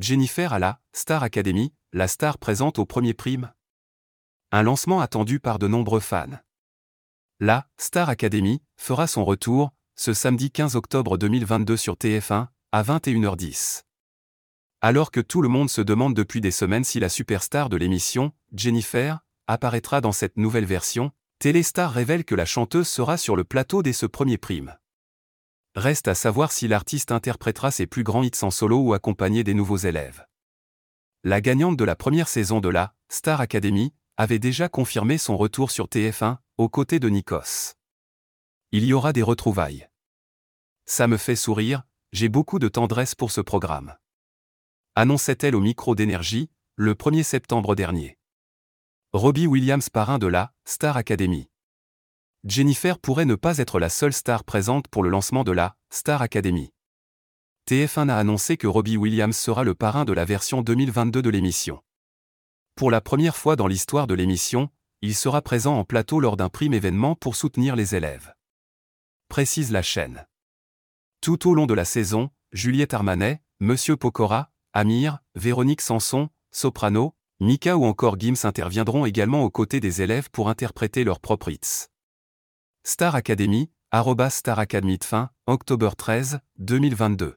Jennifer à la Star Academy, la star présente au premier prime. Un lancement attendu par de nombreux fans. La Star Academy fera son retour ce samedi 15 octobre 2022 sur TF1 à 21h10. Alors que tout le monde se demande depuis des semaines si la superstar de l'émission, Jennifer, apparaîtra dans cette nouvelle version, Téléstar révèle que la chanteuse sera sur le plateau dès ce premier prime. Reste à savoir si l'artiste interprétera ses plus grands hits en solo ou accompagné des nouveaux élèves. La gagnante de la première saison de la Star Academy avait déjà confirmé son retour sur TF1, aux côtés de Nikos. Il y aura des retrouvailles. Ça me fait sourire, j'ai beaucoup de tendresse pour ce programme. Annonçait-elle au micro d'énergie, le 1er septembre dernier. Robbie Williams parrain de la Star Academy. Jennifer pourrait ne pas être la seule star présente pour le lancement de la Star Academy. TF1 a annoncé que Robbie Williams sera le parrain de la version 2022 de l'émission. Pour la première fois dans l'histoire de l'émission, il sera présent en plateau lors d'un prime événement pour soutenir les élèves précise la chaîne. Tout au long de la saison, Juliette Armanet, Monsieur Pokora, Amir, Véronique Sanson, Soprano, Mika ou encore Gims interviendront également aux côtés des élèves pour interpréter leurs propres hits. Star Academy, Star Academy de fin, octobre 13, 2022.